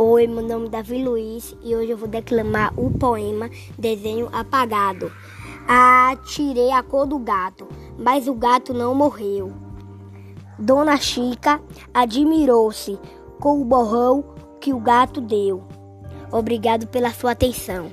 Oi, meu nome é Davi Luiz e hoje eu vou declamar o poema Desenho Apagado. Ah, tirei a cor do gato, mas o gato não morreu. Dona Chica admirou-se com o borrão que o gato deu. Obrigado pela sua atenção.